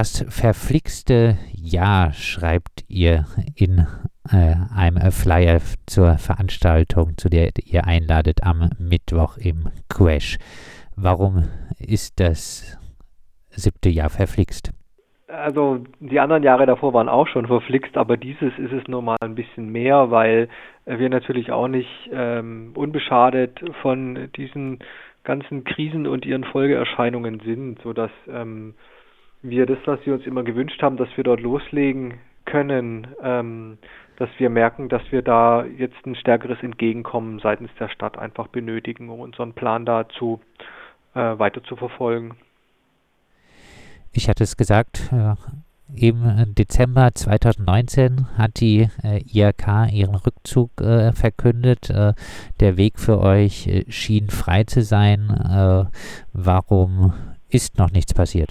Das verflixte Jahr schreibt ihr in äh, einem Flyer zur Veranstaltung, zu der ihr einladet am Mittwoch im Crash. Warum ist das siebte Jahr verflixt? Also die anderen Jahre davor waren auch schon verflixt, aber dieses ist es nochmal ein bisschen mehr, weil wir natürlich auch nicht ähm, unbeschadet von diesen ganzen Krisen und ihren Folgeerscheinungen sind, sodass ähm, wir das, was wir uns immer gewünscht haben, dass wir dort loslegen können, ähm, dass wir merken, dass wir da jetzt ein stärkeres Entgegenkommen seitens der Stadt einfach benötigen, um unseren Plan dazu äh, weiter zu verfolgen. Ich hatte es gesagt, äh, im Dezember 2019 hat die äh, IRK ihren Rückzug äh, verkündet. Äh, der Weg für euch äh, schien frei zu sein. Warum ist noch nichts passiert?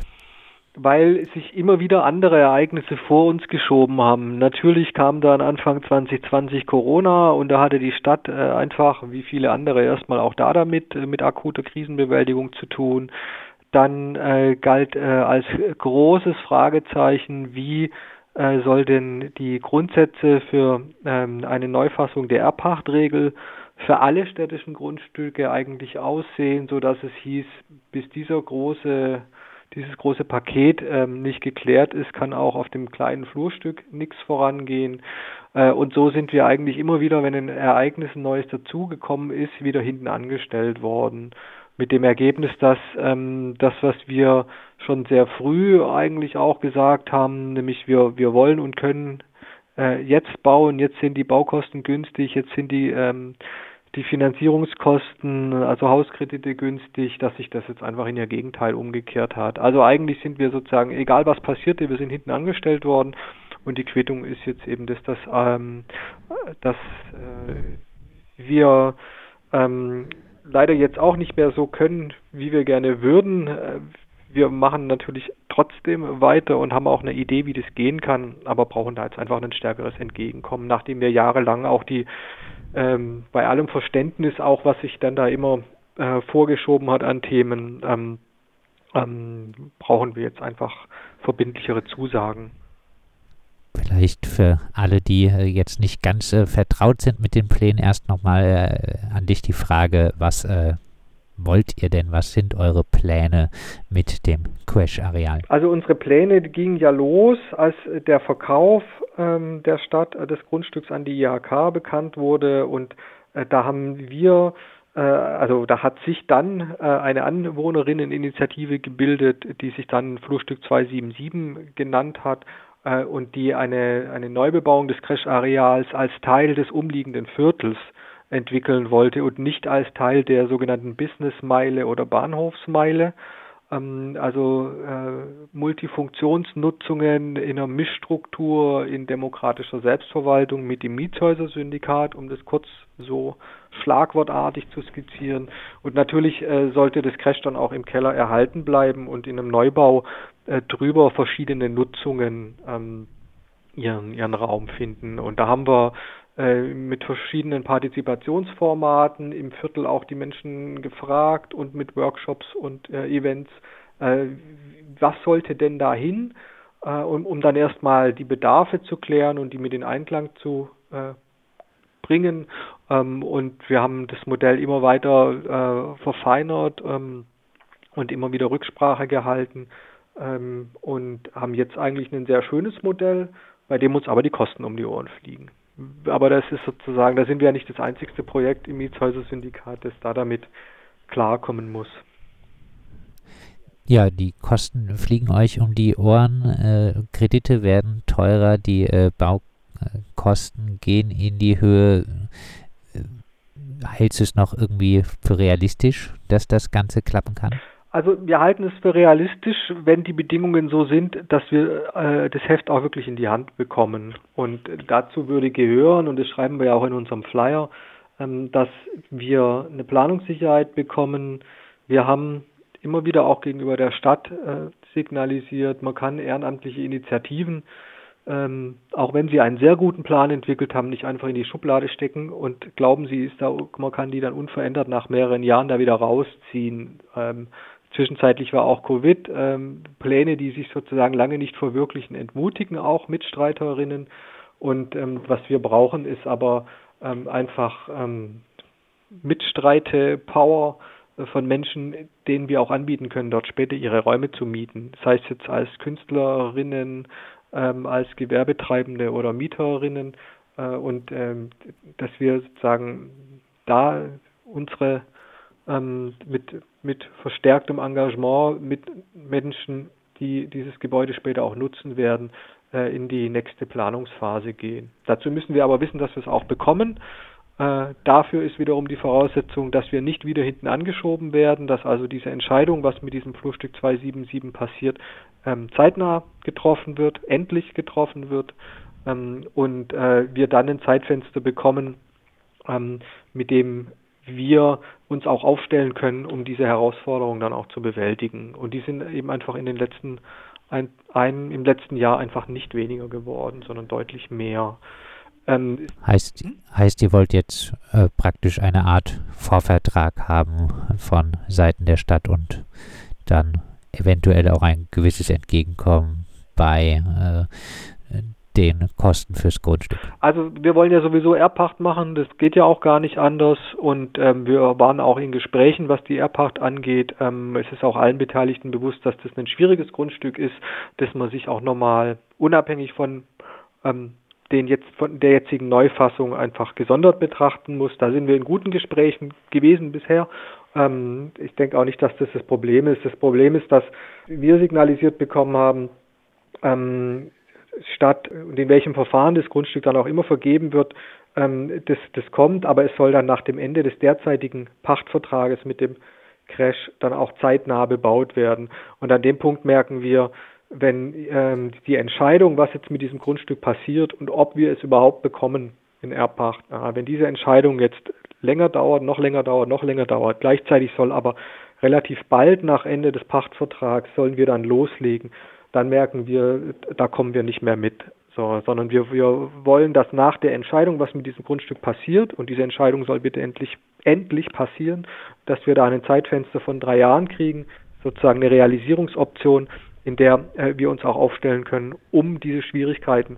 Weil sich immer wieder andere Ereignisse vor uns geschoben haben. Natürlich kam dann Anfang 2020 Corona und da hatte die Stadt äh, einfach, wie viele andere, erstmal auch da damit, äh, mit akuter Krisenbewältigung zu tun. Dann äh, galt äh, als großes Fragezeichen, wie soll denn die Grundsätze für ähm, eine Neufassung der Erbpachtregel für alle städtischen Grundstücke eigentlich aussehen, so dass es hieß, bis dieser große dieses große Paket ähm, nicht geklärt ist, kann auch auf dem kleinen Flurstück nichts vorangehen. Äh, und so sind wir eigentlich immer wieder, wenn ein Ereignis ein Neues dazugekommen ist, wieder hinten angestellt worden. Mit dem Ergebnis, dass ähm, das, was wir schon sehr früh eigentlich auch gesagt haben, nämlich wir, wir wollen und können äh, jetzt bauen, jetzt sind die Baukosten günstig, jetzt sind die ähm, die Finanzierungskosten, also Hauskredite günstig, dass sich das jetzt einfach in ihr Gegenteil umgekehrt hat. Also eigentlich sind wir sozusagen, egal was passierte, wir sind hinten angestellt worden und die Quittung ist jetzt eben, dass, das, ähm, dass äh, wir ähm, leider jetzt auch nicht mehr so können, wie wir gerne würden. Äh, wir machen natürlich trotzdem weiter und haben auch eine Idee, wie das gehen kann, aber brauchen da jetzt einfach ein stärkeres Entgegenkommen, nachdem wir jahrelang auch die ähm, bei allem Verständnis auch, was sich dann da immer äh, vorgeschoben hat an Themen, ähm, ähm, brauchen wir jetzt einfach verbindlichere Zusagen. Vielleicht für alle, die äh, jetzt nicht ganz äh, vertraut sind mit den Plänen, erst nochmal äh, an dich die Frage, was äh, wollt ihr denn? Was sind eure Pläne mit dem Crash-Areal? Also unsere Pläne gingen ja los, als der Verkauf ähm, der Stadt äh, des Grundstücks an die IHK bekannt wurde und äh, da haben wir äh, also da hat sich dann äh, eine Anwohnerinneninitiative gebildet, die sich dann Flurstück 277 genannt hat äh, und die eine, eine Neubebauung des Crash-Areals als Teil des umliegenden Viertels entwickeln wollte und nicht als Teil der sogenannten Businessmeile oder Bahnhofsmeile. Ähm, also äh, Multifunktionsnutzungen in einer Mischstruktur in demokratischer Selbstverwaltung mit dem Mietshäuser-Syndikat, um das kurz so schlagwortartig zu skizzieren. Und natürlich äh, sollte das Crash dann auch im Keller erhalten bleiben und in einem Neubau äh, drüber verschiedene Nutzungen ähm, ihren, ihren Raum finden. Und da haben wir mit verschiedenen Partizipationsformaten im Viertel auch die Menschen gefragt und mit Workshops und äh, Events, äh, was sollte denn dahin, äh, um, um dann erstmal die Bedarfe zu klären und die mit in Einklang zu äh, bringen. Ähm, und wir haben das Modell immer weiter äh, verfeinert ähm, und immer wieder Rücksprache gehalten ähm, und haben jetzt eigentlich ein sehr schönes Modell, bei dem uns aber die Kosten um die Ohren fliegen aber das ist sozusagen, da sind wir ja nicht das einzigste Projekt im Mietshäuser-Syndikat, das da damit klarkommen muss. Ja, die Kosten fliegen euch um die Ohren, äh, Kredite werden teurer, die äh, Baukosten gehen in die Höhe. Äh, hältst du es noch irgendwie für realistisch, dass das Ganze klappen kann? Also wir halten es für realistisch, wenn die Bedingungen so sind, dass wir äh, das Heft auch wirklich in die Hand bekommen. Und dazu würde gehören, und das schreiben wir ja auch in unserem Flyer, ähm, dass wir eine Planungssicherheit bekommen. Wir haben immer wieder auch gegenüber der Stadt äh, signalisiert, man kann ehrenamtliche Initiativen ähm, auch wenn sie einen sehr guten Plan entwickelt haben, nicht einfach in die Schublade stecken und glauben, sie ist da, man kann die dann unverändert nach mehreren Jahren da wieder rausziehen. Ähm, Zwischenzeitlich war auch Covid. Ähm, Pläne, die sich sozusagen lange nicht verwirklichen, entmutigen auch Mitstreiterinnen. Und ähm, was wir brauchen, ist aber ähm, einfach ähm, Mitstreite, Power äh, von Menschen, denen wir auch anbieten können, dort später ihre Räume zu mieten. Sei es jetzt als Künstlerinnen, ähm, als Gewerbetreibende oder Mieterinnen. Äh, und ähm, dass wir sozusagen da unsere ähm, mit, mit verstärktem Engagement mit Menschen, die dieses Gebäude später auch nutzen werden, äh, in die nächste Planungsphase gehen. Dazu müssen wir aber wissen, dass wir es auch bekommen. Äh, dafür ist wiederum die Voraussetzung, dass wir nicht wieder hinten angeschoben werden, dass also diese Entscheidung, was mit diesem Flurstück 277 passiert, ähm, zeitnah getroffen wird, endlich getroffen wird ähm, und äh, wir dann ein Zeitfenster bekommen, ähm, mit dem wir uns auch aufstellen können, um diese Herausforderungen dann auch zu bewältigen. Und die sind eben einfach in den letzten ein, ein, im letzten Jahr einfach nicht weniger geworden, sondern deutlich mehr. Ähm, heißt, heißt, ihr wollt jetzt äh, praktisch eine Art Vorvertrag haben von Seiten der Stadt und dann eventuell auch ein gewisses Entgegenkommen bei äh, den Kosten fürs Grundstück? Also wir wollen ja sowieso Erbpacht machen, das geht ja auch gar nicht anders und ähm, wir waren auch in Gesprächen, was die Erbpacht angeht. Ähm, es ist auch allen Beteiligten bewusst, dass das ein schwieriges Grundstück ist, dass man sich auch nochmal unabhängig von ähm, den jetzt von der jetzigen Neufassung einfach gesondert betrachten muss. Da sind wir in guten Gesprächen gewesen bisher. Ähm, ich denke auch nicht, dass das das Problem ist. Das Problem ist, dass wir signalisiert bekommen haben, ähm, statt und in welchem Verfahren das Grundstück dann auch immer vergeben wird, ähm, das, das kommt, aber es soll dann nach dem Ende des derzeitigen Pachtvertrages mit dem Crash dann auch zeitnah bebaut werden. Und an dem Punkt merken wir, wenn ähm, die Entscheidung, was jetzt mit diesem Grundstück passiert und ob wir es überhaupt bekommen in Erbpacht, äh, wenn diese Entscheidung jetzt länger dauert, noch länger dauert, noch länger dauert, gleichzeitig soll aber relativ bald nach Ende des Pachtvertrags sollen wir dann loslegen dann merken wir, da kommen wir nicht mehr mit. So, sondern wir, wir wollen, dass nach der Entscheidung, was mit diesem Grundstück passiert, und diese Entscheidung soll bitte endlich, endlich passieren, dass wir da ein Zeitfenster von drei Jahren kriegen, sozusagen eine Realisierungsoption, in der äh, wir uns auch aufstellen können, um diese Schwierigkeiten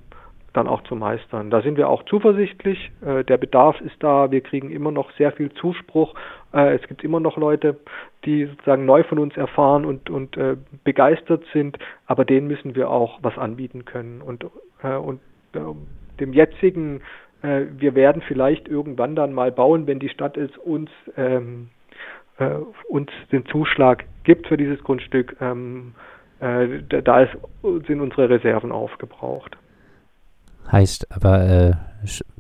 dann auch zu meistern. Da sind wir auch zuversichtlich. Äh, der Bedarf ist da. Wir kriegen immer noch sehr viel Zuspruch. Äh, es gibt immer noch Leute, die sozusagen neu von uns erfahren und, und äh, begeistert sind. Aber denen müssen wir auch was anbieten können. Und, und äh, dem jetzigen, wir werden vielleicht irgendwann dann mal bauen, wenn die Stadt es uns, ähm, uns den Zuschlag gibt für dieses Grundstück. Ähm, da sind unsere Reserven aufgebraucht. Heißt aber, äh,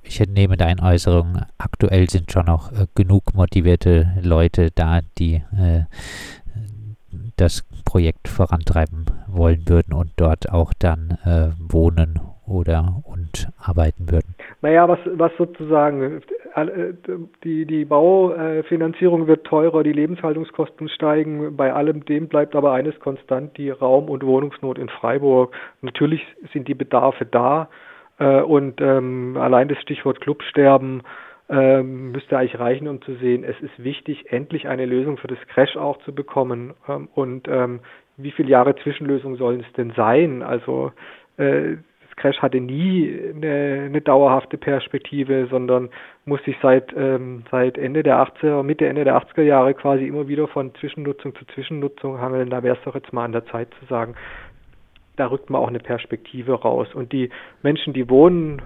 ich entnehme deine Äußerung, aktuell sind schon noch äh, genug motivierte Leute da, die äh, das Projekt vorantreiben wollen würden und dort auch dann äh, wohnen oder und arbeiten würden. Naja, was, was sozusagen, äh, die, die Baufinanzierung wird teurer, die Lebenshaltungskosten steigen, bei allem dem bleibt aber eines konstant, die Raum- und Wohnungsnot in Freiburg. Natürlich sind die Bedarfe da, und ähm, allein das Stichwort Clubsterben ähm, müsste eigentlich reichen, um zu sehen, es ist wichtig, endlich eine Lösung für das Crash auch zu bekommen. Ähm, und ähm, wie viele Jahre Zwischenlösung sollen es denn sein? Also äh, das Crash hatte nie eine, eine, dauerhafte Perspektive, sondern muss sich seit, ähm, seit Ende der 80er, Mitte, Ende der 80er Jahre quasi immer wieder von Zwischennutzung zu Zwischennutzung hangeln. Da wäre es doch jetzt mal an der Zeit zu sagen, da rückt man auch eine Perspektive raus. Und die Menschen, die wohnen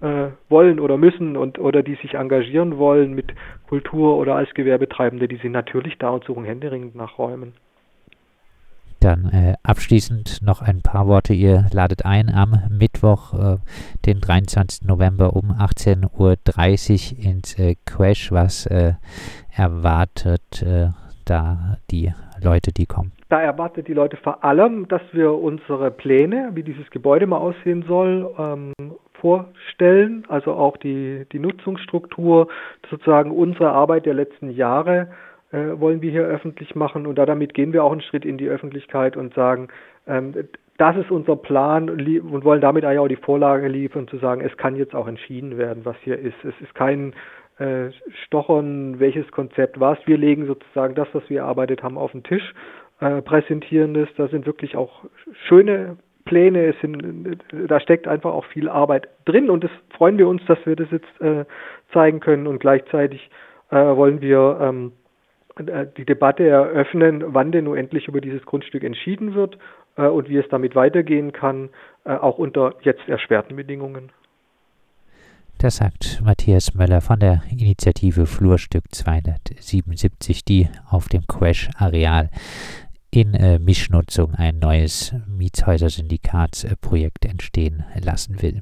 äh, wollen oder müssen und oder die sich engagieren wollen mit Kultur oder als Gewerbetreibende, die sind natürlich da und suchen händeringend nach Räumen. Dann äh, abschließend noch ein paar Worte. Ihr ladet ein am Mittwoch, äh, den 23. November um 18.30 Uhr ins äh, Crash. Was äh, erwartet äh, da die Leute, die kommen? Da erwartet die Leute vor allem, dass wir unsere Pläne, wie dieses Gebäude mal aussehen soll, ähm, vorstellen, also auch die, die Nutzungsstruktur, sozusagen unsere Arbeit der letzten Jahre äh, wollen wir hier öffentlich machen und da damit gehen wir auch einen Schritt in die Öffentlichkeit und sagen, ähm, das ist unser Plan und wollen damit eigentlich auch die Vorlage liefern, zu sagen, es kann jetzt auch entschieden werden, was hier ist. Es ist kein äh, Stochern, welches Konzept was. Wir legen sozusagen das, was wir erarbeitet haben, auf den Tisch äh, präsentieren das. Da sind wirklich auch schöne Pläne, es sind, da steckt einfach auch viel Arbeit drin und das freuen wir uns, dass wir das jetzt äh, zeigen können und gleichzeitig äh, wollen wir ähm, äh, die Debatte eröffnen, wann denn nun endlich über dieses Grundstück entschieden wird äh, und wie es damit weitergehen kann, äh, auch unter jetzt erschwerten Bedingungen. Das sagt Matthias Möller von der Initiative Flurstück 277, die auf dem Crash-Areal in äh, Mischnutzung ein neues Mietshäuser-Syndikatsprojekt entstehen lassen will.